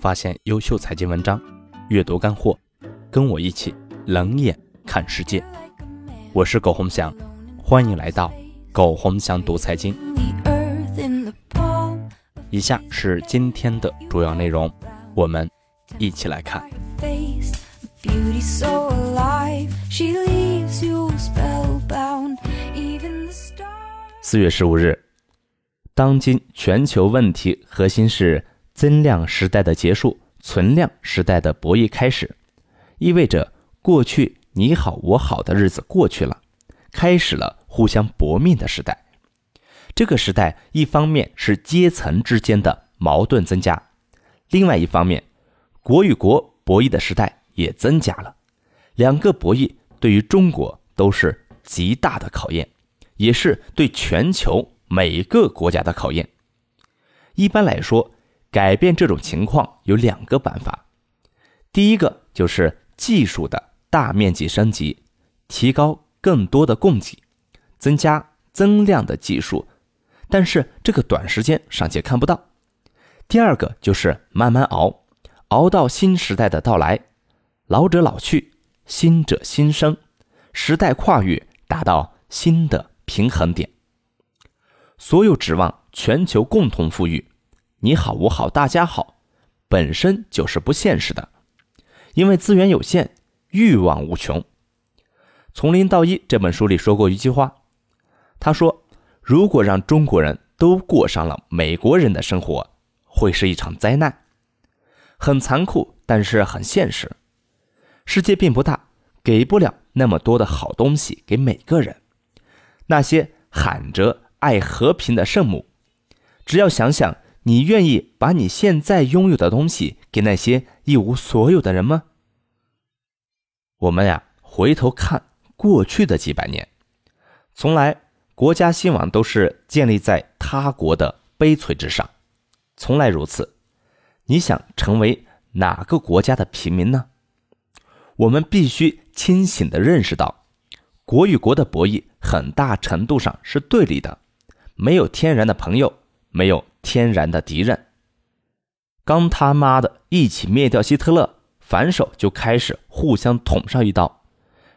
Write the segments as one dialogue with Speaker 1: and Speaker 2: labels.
Speaker 1: 发现优秀财经文章，阅读干货，跟我一起冷眼看世界。我是苟洪祥，欢迎来到苟洪祥读财经。以下是今天的主要内容，我们一起来看。四月十五日。当今全球问题核心是增量时代的结束，存量时代的博弈开始，意味着过去你好我好的日子过去了，开始了互相搏命的时代。这个时代一方面是阶层之间的矛盾增加，另外一方面，国与国博弈的时代也增加了。两个博弈对于中国都是极大的考验，也是对全球。每个国家的考验，一般来说，改变这种情况有两个办法。第一个就是技术的大面积升级，提高更多的供给，增加增量的技术，但是这个短时间尚且看不到。第二个就是慢慢熬，熬到新时代的到来，老者老去，新者新生，时代跨越，达到新的平衡点。所有指望全球共同富裕，你好我好大家好，本身就是不现实的，因为资源有限，欲望无穷。从零到一这本书里说过一句话，他说：“如果让中国人都过上了美国人的生活，会是一场灾难。”很残酷，但是很现实。世界并不大，给不了那么多的好东西给每个人。那些喊着。爱和平的圣母，只要想想，你愿意把你现在拥有的东西给那些一无所有的人吗？我们呀，回头看过去的几百年，从来国家兴亡都是建立在他国的悲催之上，从来如此。你想成为哪个国家的平民呢？我们必须清醒的认识到，国与国的博弈很大程度上是对立的。没有天然的朋友，没有天然的敌人。刚他妈的一起灭掉希特勒，反手就开始互相捅上一刀。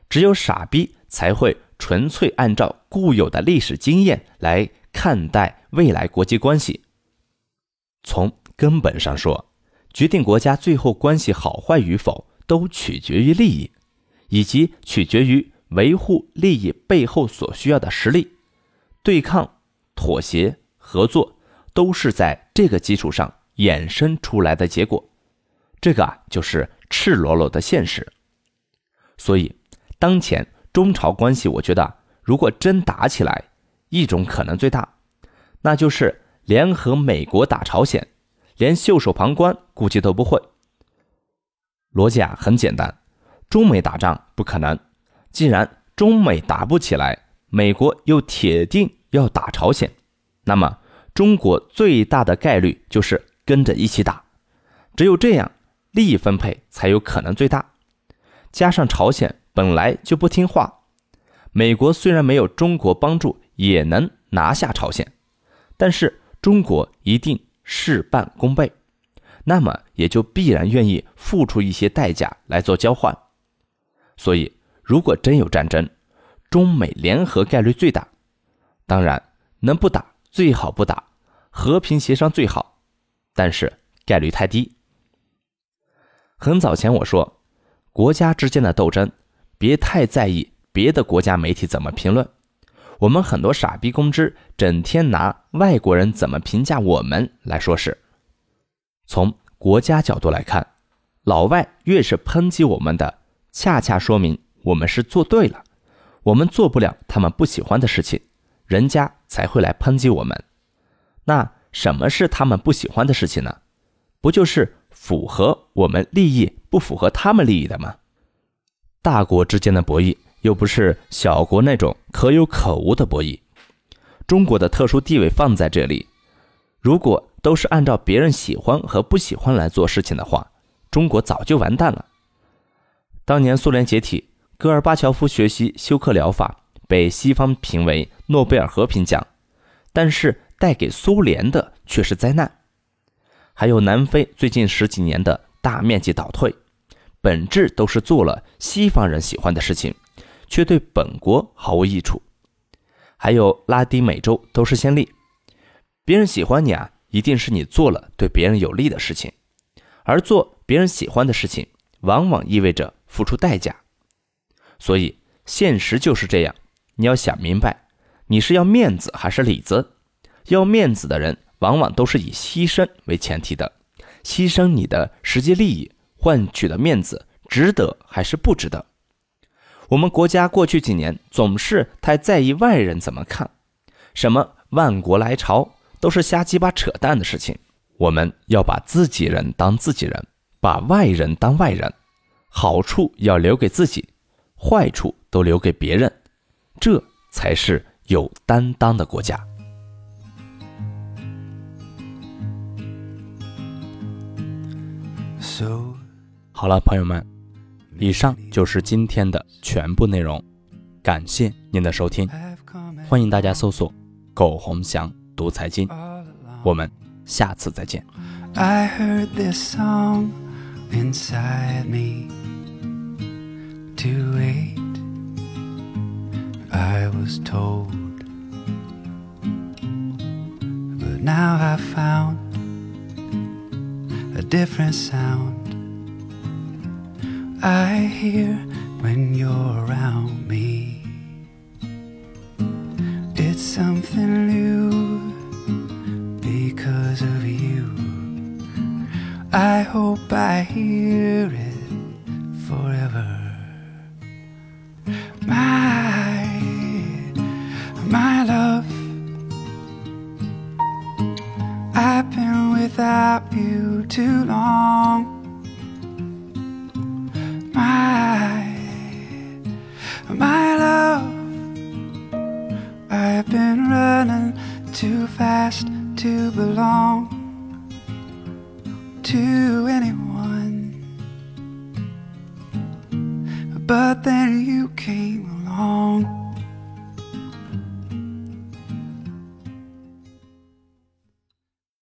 Speaker 1: 只有傻逼才会纯粹按照固有的历史经验来看待未来国际关系。从根本上说，决定国家最后关系好坏与否，都取决于利益，以及取决于维护利益背后所需要的实力，对抗。妥协、合作都是在这个基础上衍生出来的结果，这个啊就是赤裸裸的现实。所以，当前中朝关系，我觉得如果真打起来，一种可能最大，那就是联合美国打朝鲜，连袖手旁观估计都不会。逻辑啊很简单，中美打仗不可能，既然中美打不起来，美国又铁定。要打朝鲜，那么中国最大的概率就是跟着一起打，只有这样利益分配才有可能最大。加上朝鲜本来就不听话，美国虽然没有中国帮助也能拿下朝鲜，但是中国一定事半功倍，那么也就必然愿意付出一些代价来做交换。所以，如果真有战争，中美联合概率最大。当然，能不打最好不打，和平协商最好，但是概率太低。很早前我说，国家之间的斗争，别太在意别的国家媒体怎么评论。我们很多傻逼公知，整天拿外国人怎么评价我们来说事。从国家角度来看，老外越是抨击我们的，恰恰说明我们是做对了，我们做不了他们不喜欢的事情。人家才会来抨击我们，那什么是他们不喜欢的事情呢？不就是符合我们利益，不符合他们利益的吗？大国之间的博弈又不是小国那种可有可无的博弈。中国的特殊地位放在这里，如果都是按照别人喜欢和不喜欢来做事情的话，中国早就完蛋了。当年苏联解体，戈尔巴乔夫学习休克疗法。被西方评为诺贝尔和平奖，但是带给苏联的却是灾难。还有南非最近十几年的大面积倒退，本质都是做了西方人喜欢的事情，却对本国毫无益处。还有拉丁美洲都是先例，别人喜欢你啊，一定是你做了对别人有利的事情，而做别人喜欢的事情，往往意味着付出代价。所以现实就是这样，你要想明白，你是要面子还是里子？要面子的人，往往都是以牺牲为前提的，牺牲你的实际利益换取的面子，值得还是不值得？我们国家过去几年总是太在意外人怎么看，什么万国来朝都是瞎鸡巴扯淡的事情。我们要把自己人当自己人，把外人当外人，好处要留给自己，坏处都留给别人，这才是有担当的国家。好了，朋友们。以上就是今天的全部内容，感谢您的收听，欢迎大家搜索“苟洪祥读财经”，我们下次再见。I hear when you're around me. It's something new because of you. I hope I hear it forever. without you too long. My, my love, I've been running too fast to belong to anyone. But then